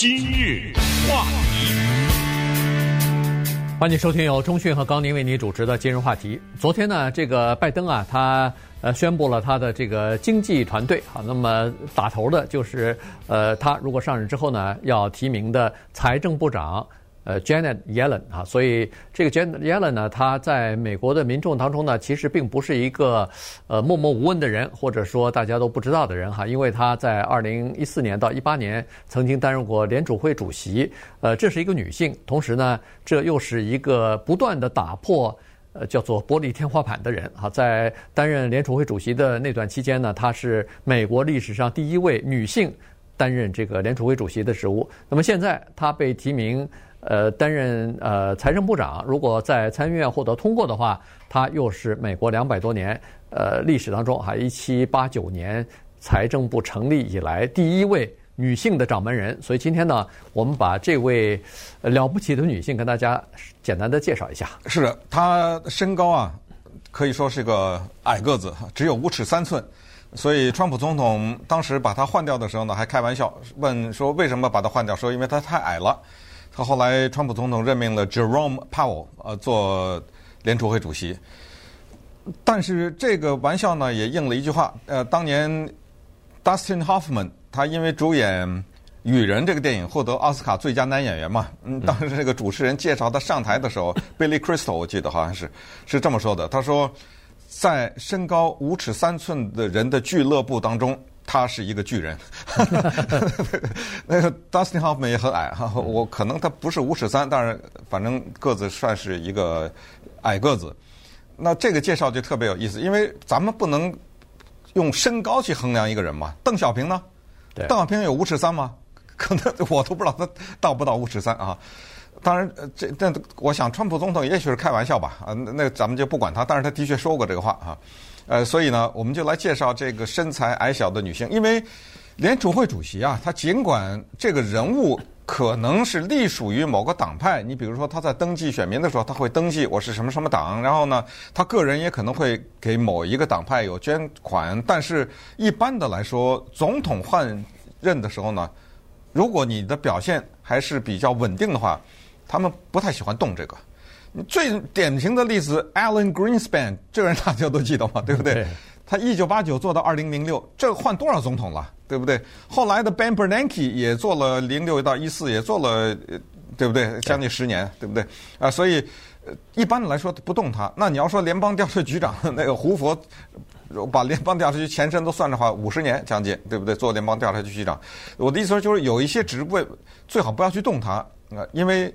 今日话题，欢迎收听由钟讯和高宁为你主持的今日话题。昨天呢，这个拜登啊，他呃宣布了他的这个经济团队啊，那么打头的就是呃，他如果上任之后呢，要提名的财政部长。呃，Janet Yellen 啊，所以这个 Janet Yellen 呢，他在美国的民众当中呢，其实并不是一个呃默默无闻的人，或者说大家都不知道的人哈，因为他在二零一四年到一八年曾经担任过联储会主席，呃，这是一个女性，同时呢，这又是一个不断的打破呃叫做玻璃天花板的人哈，在担任联储会主席的那段期间呢，她是美国历史上第一位女性担任这个联储会主席的职务，那么现在她被提名。呃，担任呃财政部长，如果在参议院获得通过的话，他又是美国两百多年呃历史当中哈，一七八九年财政部成立以来第一位女性的掌门人。所以今天呢，我们把这位了不起的女性跟大家简单的介绍一下。是的，她身高啊，可以说是个矮个子，只有五尺三寸。所以川普总统当时把她换掉的时候呢，还开玩笑问说为什么把她换掉？说因为她太矮了。他后来，川普总统任命了 Jerome Powell 呃做联储会主席，但是这个玩笑呢也应了一句话，呃，当年 Dustin Hoffman 他因为主演《雨人》这个电影获得奥斯卡最佳男演员嘛，嗯，当时这个主持人介绍他上台的时候，Billy Crystal 我记得好像是是这么说的，他说，在身高五尺三寸的人的俱乐部当中。他是一个巨人，那个 Dustin Hoffman 也很矮哈，我可能他不是五尺三，但是反正个子算是一个矮个子。那这个介绍就特别有意思，因为咱们不能用身高去衡量一个人嘛。邓小平呢？邓小平有五尺三吗？可能我都不知道他到不到五尺三啊。当然，这但我想川普总统也许是开玩笑吧啊，那咱们就不管他。但是他的确说过这个话啊。呃，所以呢，我们就来介绍这个身材矮小的女性。因为联储会主席啊，他尽管这个人物可能是隶属于某个党派，你比如说他在登记选民的时候，他会登记我是什么什么党，然后呢，他个人也可能会给某一个党派有捐款。但是一般的来说，总统换任的时候呢，如果你的表现还是比较稳定的话，他们不太喜欢动这个。最典型的例子，Alan Greenspan，这个人大家都记得嘛，对不对？他一九八九做到二零零六，这换多少总统了，对不对？后来的 Ben Bernanke 也做了零六到一四，也做了，对不对？将近十年，对不对？啊，所以一般的来说不动他。那你要说联邦调查局长那个胡佛，把联邦调查局前身都算的话，五十年将近，对不对？做联邦调查局局长，我的意思说就是有一些职位最好不要去动他啊，因为。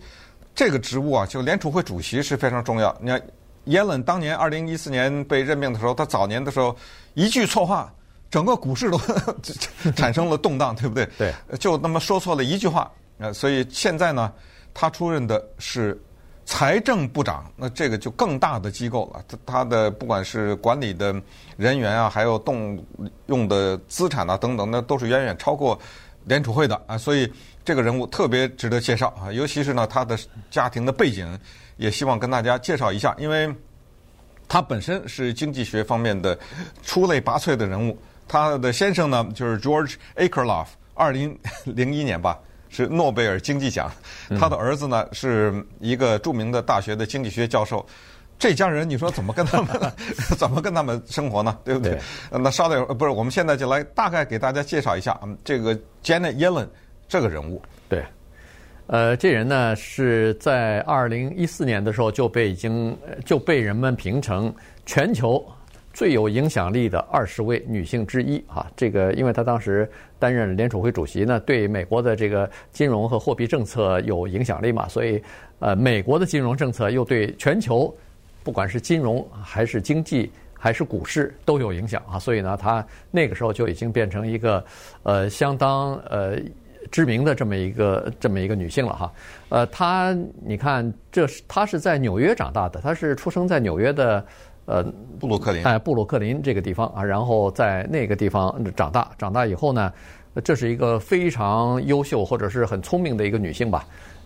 这个职务啊，就联储会主席是非常重要。你看，耶伦当年二零一四年被任命的时候，他早年的时候一句错话，整个股市都 产生了动荡，对不对？对，就那么说错了一句话，呃，所以现在呢，他出任的是财政部长，那这个就更大的机构了。他他的不管是管理的人员啊，还有动用的资产啊等等，那都是远远超过联储会的啊，所以。这个人物特别值得介绍啊，尤其是呢，他的家庭的背景，也希望跟大家介绍一下，因为他本身是经济学方面的出类拔萃的人物。他的先生呢，就是 George Akerlof，二零零一年吧，是诺贝尔经济奖。他的儿子呢，是一个著名的大学的经济学教授。这家人，你说怎么跟他们 怎么跟他们生活呢？对不对？对那稍等，不是，我们现在就来大概给大家介绍一下，嗯，这个 Janet Yellen。这个人物，对，呃，这人呢是在二零一四年的时候就被已经就被人们评成全球最有影响力的二十位女性之一啊。这个，因为她当时担任联储会主席呢，对美国的这个金融和货币政策有影响力嘛，所以呃，美国的金融政策又对全球不管是金融还是经济还是股市都有影响啊。所以呢，她那个时候就已经变成一个呃相当呃。知名的这么一个这么一个女性了哈，呃，她你看，这是她是在纽约长大的，她是出生在纽约的，呃，布鲁克林，哎，布鲁克林这个地方啊，然后在那个地方长大，长大以后呢，这是一个非常优秀或者是很聪明的一个女性吧，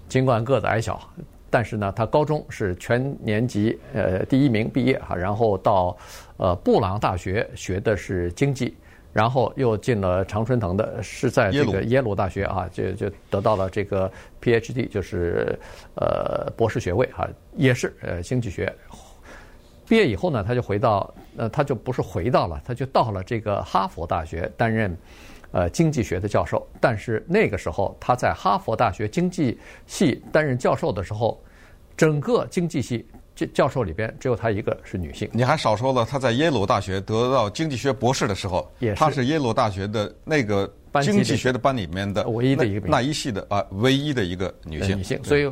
尽管个子矮小，但是呢，他高中是全年级呃第一名毕业哈，然后到呃布朗大学学的是经济。然后又进了常春藤的，是在这个耶鲁大学啊，就就得到了这个 PhD，就是呃博士学位啊，也是呃经济学。毕业以后呢，他就回到呃，他就不是回到了，他就到了这个哈佛大学担任呃经济学的教授。但是那个时候他在哈佛大学经济系担任教授的时候，整个经济系。教教授里边只有他一个是女性。你还少说了，他在耶鲁大学得到经济学博士的时候，也是她是耶鲁大学的那个经济学的班里面的唯一的一个那一系的啊，唯一的一个女性。女性，所以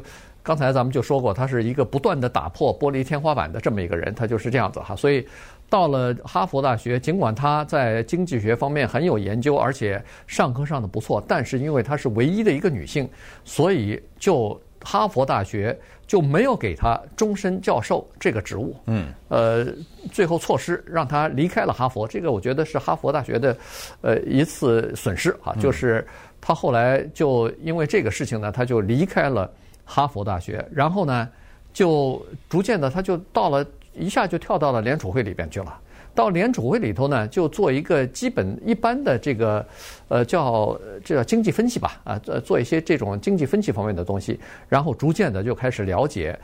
刚才咱们就说过，他是一个不断的打破玻璃天花板的这么一个人，他就是这样子哈。所以到了哈佛大学，尽管他在经济学方面很有研究，而且上课上的不错，但是因为她是唯一的一个女性，所以就哈佛大学。就没有给她终身教授这个职务。嗯，呃，最后措施让她离开了哈佛，这个我觉得是哈佛大学的，呃，一次损失啊。就是他后来就因为这个事情呢，他就离开了哈佛大学，然后呢，就逐渐的他就到了，一下就跳到了联储会里边去了。到联储会里头呢，就做一个基本一般的这个，呃，叫这叫经济分析吧，啊，做做一些这种经济分析方面的东西，然后逐渐的就开始了解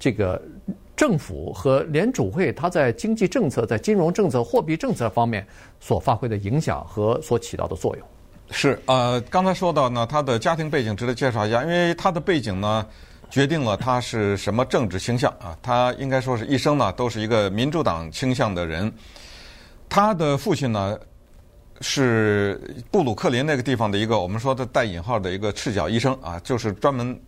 这个政府和联储会它在经济政策、在金融政策、货币政策方面所发挥的影响和所起到的作用。是，呃，刚才说到呢，他的家庭背景值得介绍一下，因为他的背景呢，决定了他是什么政治倾向啊，他应该说是一生呢都是一个民主党倾向的人。他的父亲呢，是布鲁克林那个地方的一个我们说的带引号的一个赤脚医生啊，就是专门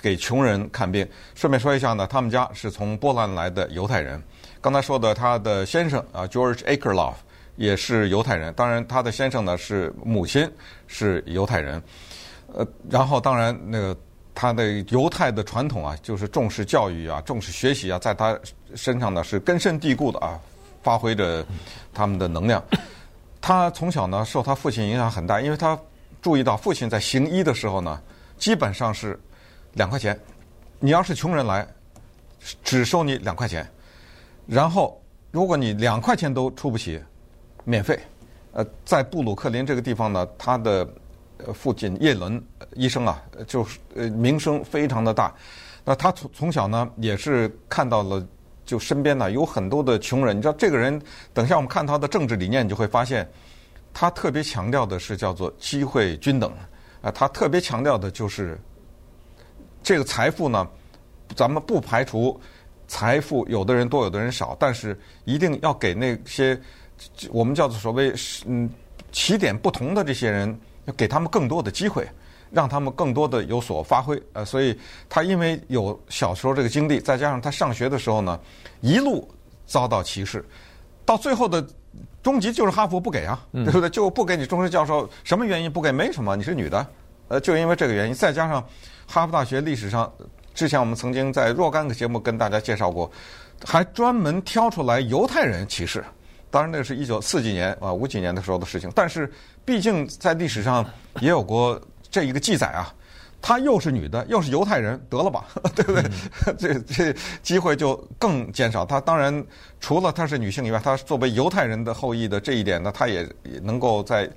给穷人看病。顺便说一下呢，他们家是从波兰来的犹太人。刚才说的他的先生啊，George Akerlof 也是犹太人。当然，他的先生呢是母亲是犹太人。呃，然后当然那个他的犹太的传统啊，就是重视教育啊，重视学习啊，在他身上呢是根深蒂固的啊。发挥着他们的能量。他从小呢受他父亲影响很大，因为他注意到父亲在行医的时候呢，基本上是两块钱。你要是穷人来，只收你两块钱。然后如果你两块钱都出不起，免费。呃，在布鲁克林这个地方呢，他的父亲叶伦医生啊，就是呃名声非常的大。那他从从小呢也是看到了。就身边呢有很多的穷人，你知道这个人，等下我们看他的政治理念，你就会发现，他特别强调的是叫做机会均等，啊，他特别强调的就是这个财富呢，咱们不排除财富有的人多有的人少，但是一定要给那些我们叫做所谓嗯起点不同的这些人，要给他们更多的机会。让他们更多的有所发挥，呃，所以他因为有小时候这个经历，再加上他上学的时候呢，一路遭到歧视，到最后的终极就是哈佛不给啊，对不对？就不给你终身教授，什么原因不给？没什么，你是女的，呃，就因为这个原因，再加上哈佛大学历史上，之前我们曾经在若干个节目跟大家介绍过，还专门挑出来犹太人歧视，当然那是一九四几年啊五几年的时候的事情，但是毕竟在历史上也有过。这一个记载啊，她又是女的，又是犹太人，得了吧，对不对？这这机会就更减少。她当然除了她是女性以外，她作为犹太人的后裔的这一点呢，她也也能够在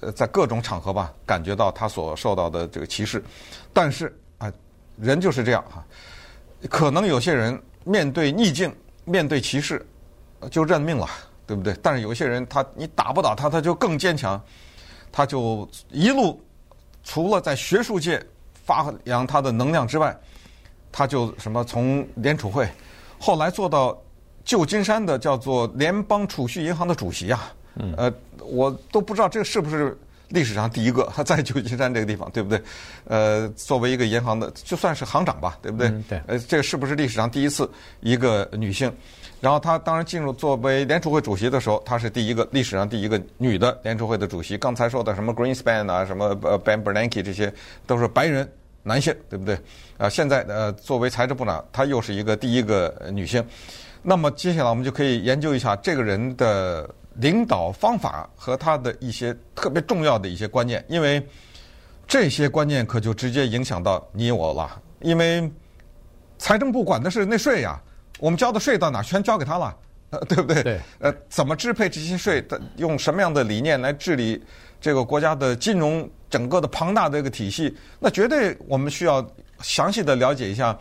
呃在各种场合吧感觉到她所受到的这个歧视。但是啊，人就是这样哈，可能有些人面对逆境、面对歧视就认命了，对不对？但是有些人他你打不倒他，他就更坚强，他就一路。除了在学术界发扬他的能量之外，他就什么从联储会，后来做到旧金山的叫做联邦储蓄银行的主席啊，呃，我都不知道这是不是历史上第一个，他在旧金山这个地方，对不对？呃，作为一个银行的，就算是行长吧，对不对？对。呃，这个是不是历史上第一次一个女性？然后她当然进入作为联储会主席的时候，她是第一个历史上第一个女的联储会的主席。刚才说的什么 Greenspan 啊，什么呃 Ben Bernanke 这些都是白人男性，对不对？啊，现在呃作为财政部长，她又是一个第一个女性。那么接下来我们就可以研究一下这个人的领导方法和他的一些特别重要的一些观念，因为这些观念可就直接影响到你我了。因为财政部管的是内税呀。我们交的税到哪儿？全交给他了，呃，对不对？对。呃，怎么支配这些税？用什么样的理念来治理这个国家的金融整个的庞大的一个体系？那绝对我们需要详细的了解一下，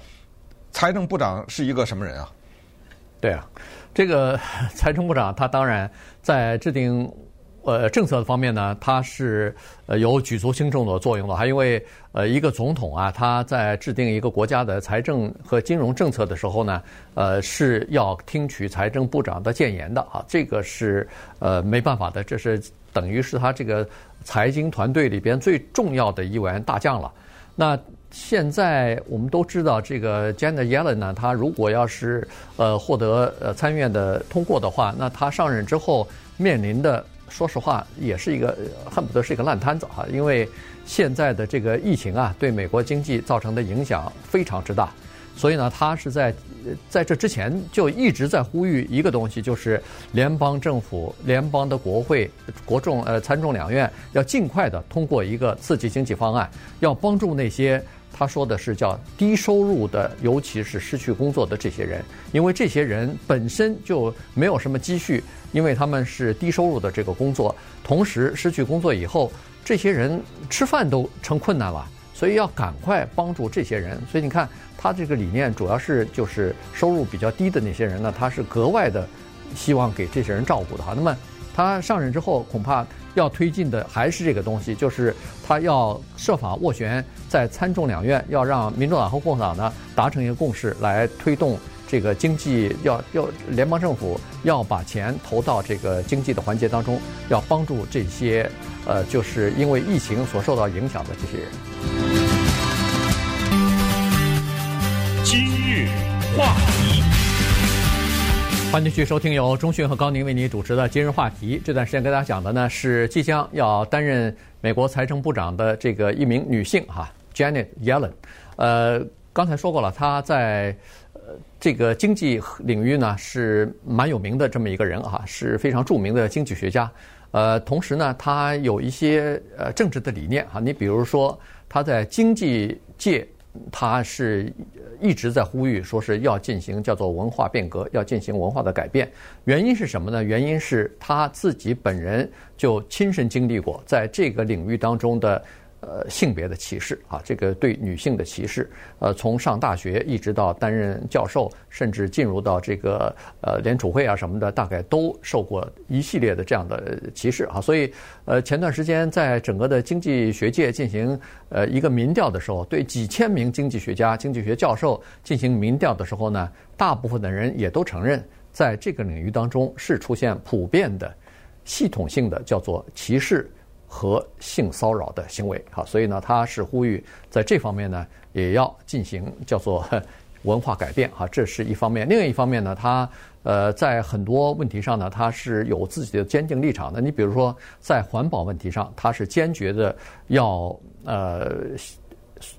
财政部长是一个什么人啊？对啊，这个 财政部长他当然在制定。呃，政策方面呢，它是呃有举足轻重的作用的。还因为呃，一个总统啊，他在制定一个国家的财政和金融政策的时候呢，呃，是要听取财政部长的建言的啊。这个是呃没办法的，这是等于是他这个财经团队里边最重要的一员大将了。那现在我们都知道，这个 Janet Yellen 呢，他如果要是呃获得呃参议院的通过的话，那他上任之后面临的。说实话，也是一个恨不得是一个烂摊子哈，因为现在的这个疫情啊，对美国经济造成的影响非常之大，所以呢，他是在在这之前就一直在呼吁一个东西，就是联邦政府、联邦的国会、国众呃参众两院要尽快的通过一个刺激经济方案，要帮助那些。他说的是叫低收入的，尤其是失去工作的这些人，因为这些人本身就没有什么积蓄，因为他们是低收入的这个工作，同时失去工作以后，这些人吃饭都成困难了，所以要赶快帮助这些人。所以你看，他这个理念主要是就是收入比较低的那些人呢，他是格外的希望给这些人照顾的哈。那么。他上任之后，恐怕要推进的还是这个东西，就是他要设法斡旋，在参众两院要让民主党和共和党呢达成一个共识，来推动这个经济要 要联邦政府要把钱投到这个经济的环节当中，要帮助这些呃，就是因为疫情所受到影响的这些人。今日话题。欢迎继续收听由钟迅和高宁为你主持的今日话题。这段时间跟大家讲的呢是即将要担任美国财政部长的这个一名女性哈，Janet Yellen。呃，刚才说过了，她在呃这个经济领域呢是蛮有名的这么一个人哈，是非常著名的经济学家。呃，同时呢，她有一些呃政治的理念哈，你比如说她在经济界。他是一直在呼吁，说是要进行叫做文化变革，要进行文化的改变。原因是什么呢？原因是他自己本人就亲身经历过在这个领域当中的。呃，性别的歧视啊，这个对女性的歧视，呃，从上大学一直到担任教授，甚至进入到这个呃联储会啊什么的，大概都受过一系列的这样的歧视啊。所以，呃，前段时间在整个的经济学界进行呃一个民调的时候，对几千名经济学家、经济学教授进行民调的时候呢，大部分的人也都承认，在这个领域当中是出现普遍的、系统性的叫做歧视。和性骚扰的行为，好，所以呢，他是呼吁在这方面呢，也要进行叫做 文化改变，哈，这是一方面。另外一方面呢，他呃，在很多问题上呢，他是有自己的坚定立场的。你比如说，在环保问题上，他是坚决的要呃，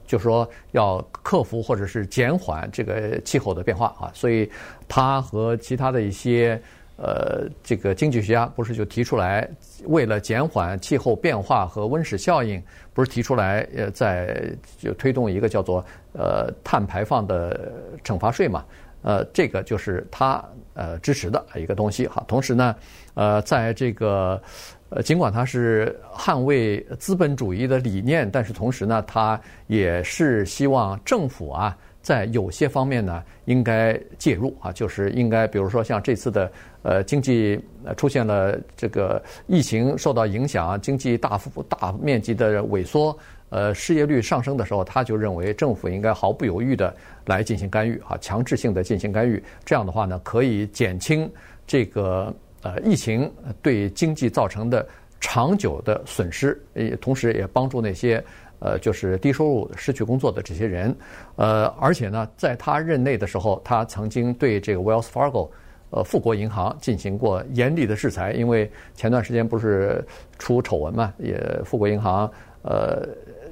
就是说要克服或者是减缓这个气候的变化啊。所以，他和其他的一些。呃，这个经济学家不是就提出来，为了减缓气候变化和温室效应，不是提出来呃，在就推动一个叫做呃碳排放的惩罚税嘛？呃，这个就是他呃支持的一个东西哈。同时呢，呃，在这个呃尽管他是捍卫资本主义的理念，但是同时呢，他也是希望政府啊。在有些方面呢，应该介入啊，就是应该，比如说像这次的呃经济出现了这个疫情受到影响，经济大幅大面积的萎缩，呃，失业率上升的时候，他就认为政府应该毫不犹豫的来进行干预啊，强制性的进行干预。这样的话呢，可以减轻这个呃疫情对经济造成的长久的损失，也同时也帮助那些。呃，就是低收入失去工作的这些人，呃，而且呢，在他任内的时候，他曾经对这个 Wells Fargo，呃，富国银行进行过严厉的制裁，因为前段时间不是出丑闻嘛，也富国银行呃，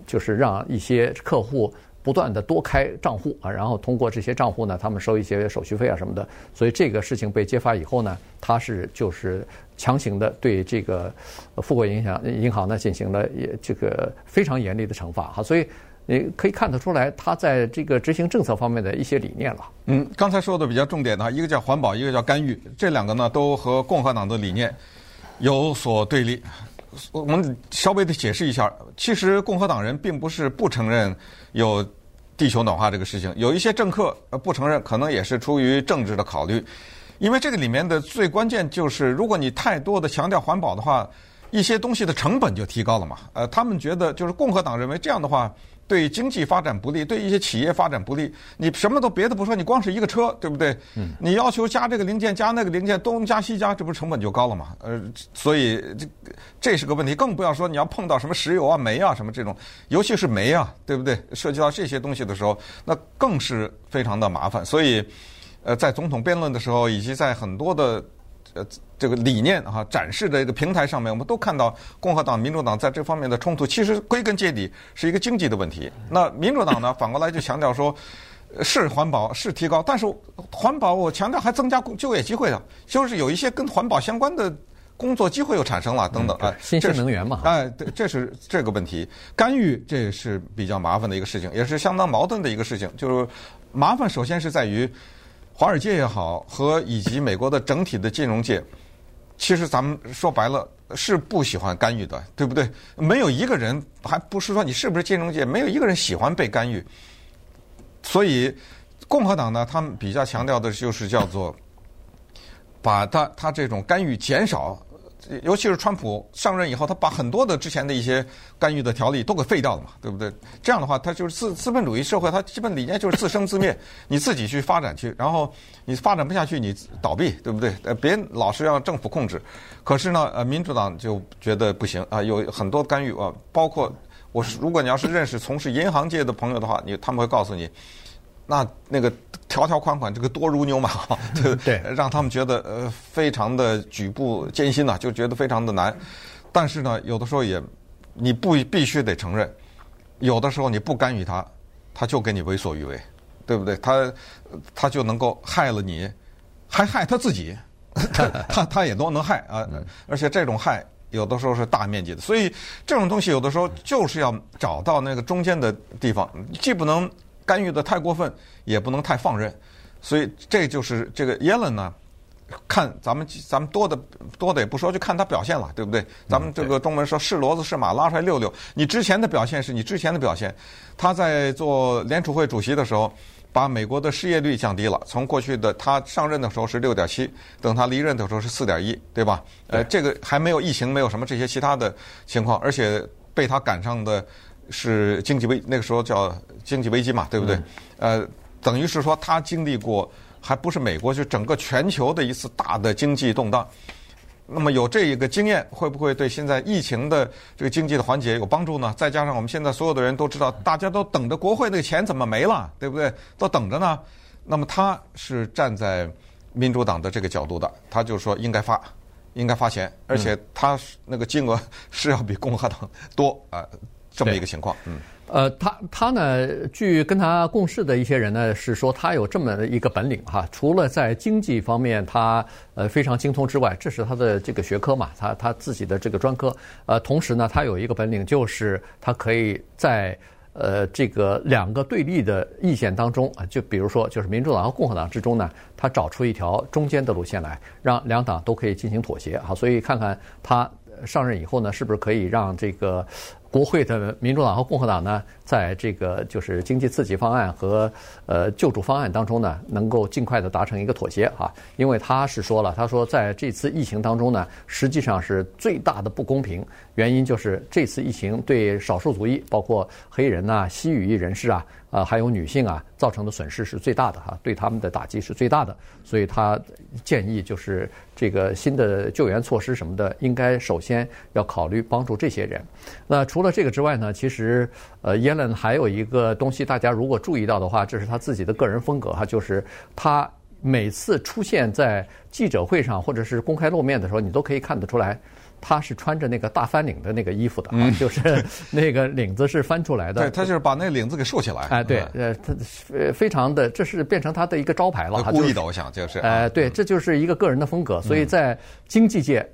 就是让一些客户。不断的多开账户啊，然后通过这些账户呢，他们收一些手续费啊什么的。所以这个事情被揭发以后呢，他是就是强行的对这个富国银行银行呢进行了也这个非常严厉的惩罚哈。所以你可以看得出来他在这个执行政策方面的一些理念了。嗯，刚才说的比较重点的，一个叫环保，一个叫干预，这两个呢都和共和党的理念有所对立。我们稍微的解释一下，其实共和党人并不是不承认有地球暖化这个事情，有一些政客不承认，可能也是出于政治的考虑。因为这个里面的最关键就是，如果你太多的强调环保的话，一些东西的成本就提高了嘛。呃，他们觉得就是共和党认为这样的话对经济发展不利，对一些企业发展不利。你什么都别的不说，你光是一个车，对不对？嗯。你要求加这个零件，加那个零件，东加西加，这不是成本就高了嘛？呃，所以这这是个问题。更不要说你要碰到什么石油啊、煤啊什么这种，尤其是煤啊，对不对？涉及到这些东西的时候，那更是非常的麻烦。所以。呃，在总统辩论的时候，以及在很多的呃这个理念哈展示的一个平台上面，我们都看到共和党、民主党在这方面的冲突，其实归根结底是一个经济的问题。那民主党呢，反过来就强调说，是环保是提高，但是环保我强调还增加就业机会的，就是有一些跟环保相关的工作机会又产生了等等。啊，新兴能源嘛，哎，对，这是这个问题，干预这是比较麻烦的一个事情，也是相当矛盾的一个事情，就是麻烦首先是在于。华尔街也好，和以及美国的整体的金融界，其实咱们说白了是不喜欢干预的，对不对？没有一个人，还不是说你是不是金融界，没有一个人喜欢被干预。所以共和党呢，他们比较强调的就是叫做把他他这种干预减少。尤其是川普上任以后，他把很多的之前的一些干预的条例都给废掉了嘛，对不对？这样的话，他就是资资本主义社会，它基本理念就是自生自灭，你自己去发展去，然后你发展不下去，你倒闭，对不对？呃，别老是要政府控制。可是呢，呃，民主党就觉得不行啊，有很多干预啊，包括我是，如果你要是认识从事银行界的朋友的话，你他们会告诉你。那那个条条款款，这个多如牛毛，对对，让他们觉得呃非常的举步艰辛呐，就觉得非常的难。但是呢，有的时候也你不必须得承认，有的时候你不干预他，他就给你为所欲为，对不对？他他就能够害了你，还害他自己，他他他也都能害啊。而且这种害有的时候是大面积的，所以这种东西有的时候就是要找到那个中间的地方，既不能。干预的太过分，也不能太放任，所以这就是这个耶伦呢，看咱们咱们多的多的也不说，就看他表现了，对不对？咱们这个中文说是骡子是马，拉出来溜溜。你之前的表现是你之前的表现。他在做联储会主席的时候，把美国的失业率降低了，从过去的他上任的时候是六点七，等他离任的时候是四点一，对吧？呃，这个还没有疫情，没有什么这些其他的情况，而且被他赶上的。是经济危，那个时候叫经济危机嘛，对不对？嗯、呃，等于是说他经历过，还不是美国，就整个全球的一次大的经济动荡。那么有这一个经验，会不会对现在疫情的这个经济的缓解有帮助呢？再加上我们现在所有的人都知道，大家都等着国会那个钱怎么没了，对不对？都等着呢。那么他是站在民主党的这个角度的，他就说应该发，应该发钱，而且他那个金额是要比共和党多啊。呃这么一个情况，嗯，呃，他他呢，据跟他共事的一些人呢，是说他有这么一个本领哈，除了在经济方面他呃非常精通之外，这是他的这个学科嘛，他他自己的这个专科，呃，同时呢，他有一个本领，就是他可以在呃这个两个对立的意见当中啊，就比如说就是民主党和共和党之中呢，他找出一条中间的路线来，让两党都可以进行妥协。哈，所以看看他上任以后呢，是不是可以让这个。国会的民主党和共和党呢，在这个就是经济刺激方案和呃救助方案当中呢，能够尽快的达成一个妥协哈。因为他是说了，他说在这次疫情当中呢，实际上是最大的不公平，原因就是这次疫情对少数族裔，包括黑人呐、西语裔人士啊。啊，还有女性啊，造成的损失是最大的哈，对他们的打击是最大的，所以他建议就是这个新的救援措施什么的，应该首先要考虑帮助这些人。那除了这个之外呢，其实呃，耶伦还有一个东西，大家如果注意到的话，这是他自己的个人风格哈，就是他每次出现在记者会上或者是公开露面的时候，你都可以看得出来。他是穿着那个大翻领的那个衣服的，嗯、就是那个领子是翻出来的。对，他就是把那个领子给竖起来。哎，对，呃，他呃非常的，这是变成他的一个招牌了。故意的，我想就是。哎，对，这就是一个个人的风格。所以在经济界，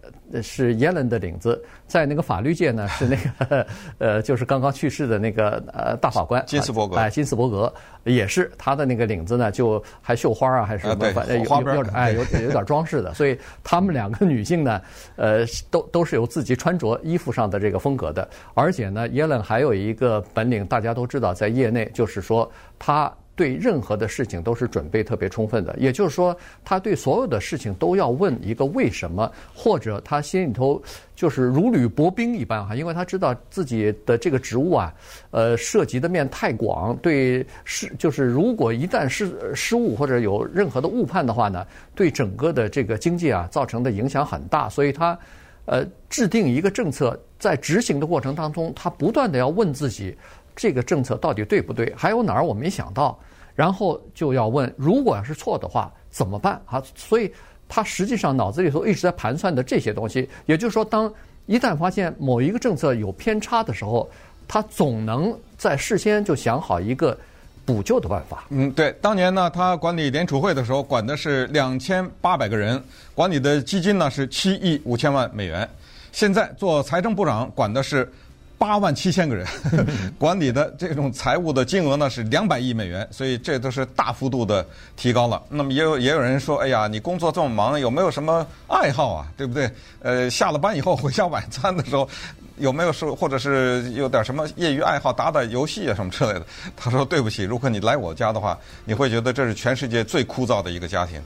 是耶伦的领子，在那个法律界呢 是那个 呃，就是刚刚去世的那个呃大法官金斯伯格，哎，金斯伯格也是他的那个领子呢，就还绣花啊，还是什么，反正有有哎有有点装饰的，所以他们两个女性呢，呃，都都是有自己穿着衣服上的这个风格的，而且呢，耶伦还有一个本领，大家都知道，在业内就是说他。对任何的事情都是准备特别充分的，也就是说，他对所有的事情都要问一个为什么，或者他心里头就是如履薄冰一般哈，因为他知道自己的这个职务啊，呃，涉及的面太广，对失就是如果一旦失失误或者有任何的误判的话呢，对整个的这个经济啊造成的影响很大，所以他呃制定一个政策，在执行的过程当中，他不断地要问自己。这个政策到底对不对？还有哪儿我没想到？然后就要问，如果要是错的话怎么办？啊，所以他实际上脑子里头一直在盘算的这些东西。也就是说，当一旦发现某一个政策有偏差的时候，他总能在事先就想好一个补救的办法。嗯，对。当年呢，他管理联储会的时候，管的是两千八百个人，管理的基金呢是七亿五千万美元。现在做财政部长，管的是。八万七千个人，管理的这种财务的金额呢是两百亿美元，所以这都是大幅度的提高了。那么也有也有人说，哎呀，你工作这么忙，有没有什么爱好啊？对不对？呃，下了班以后回家晚餐的时候，有没有说或者是有点什么业余爱好，打打游戏啊什么之类的？他说对不起，如果你来我家的话，你会觉得这是全世界最枯燥的一个家庭。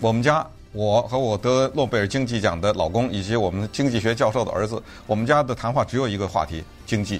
我们家。我和我得诺贝尔经济奖的老公，以及我们经济学教授的儿子，我们家的谈话只有一个话题：经济。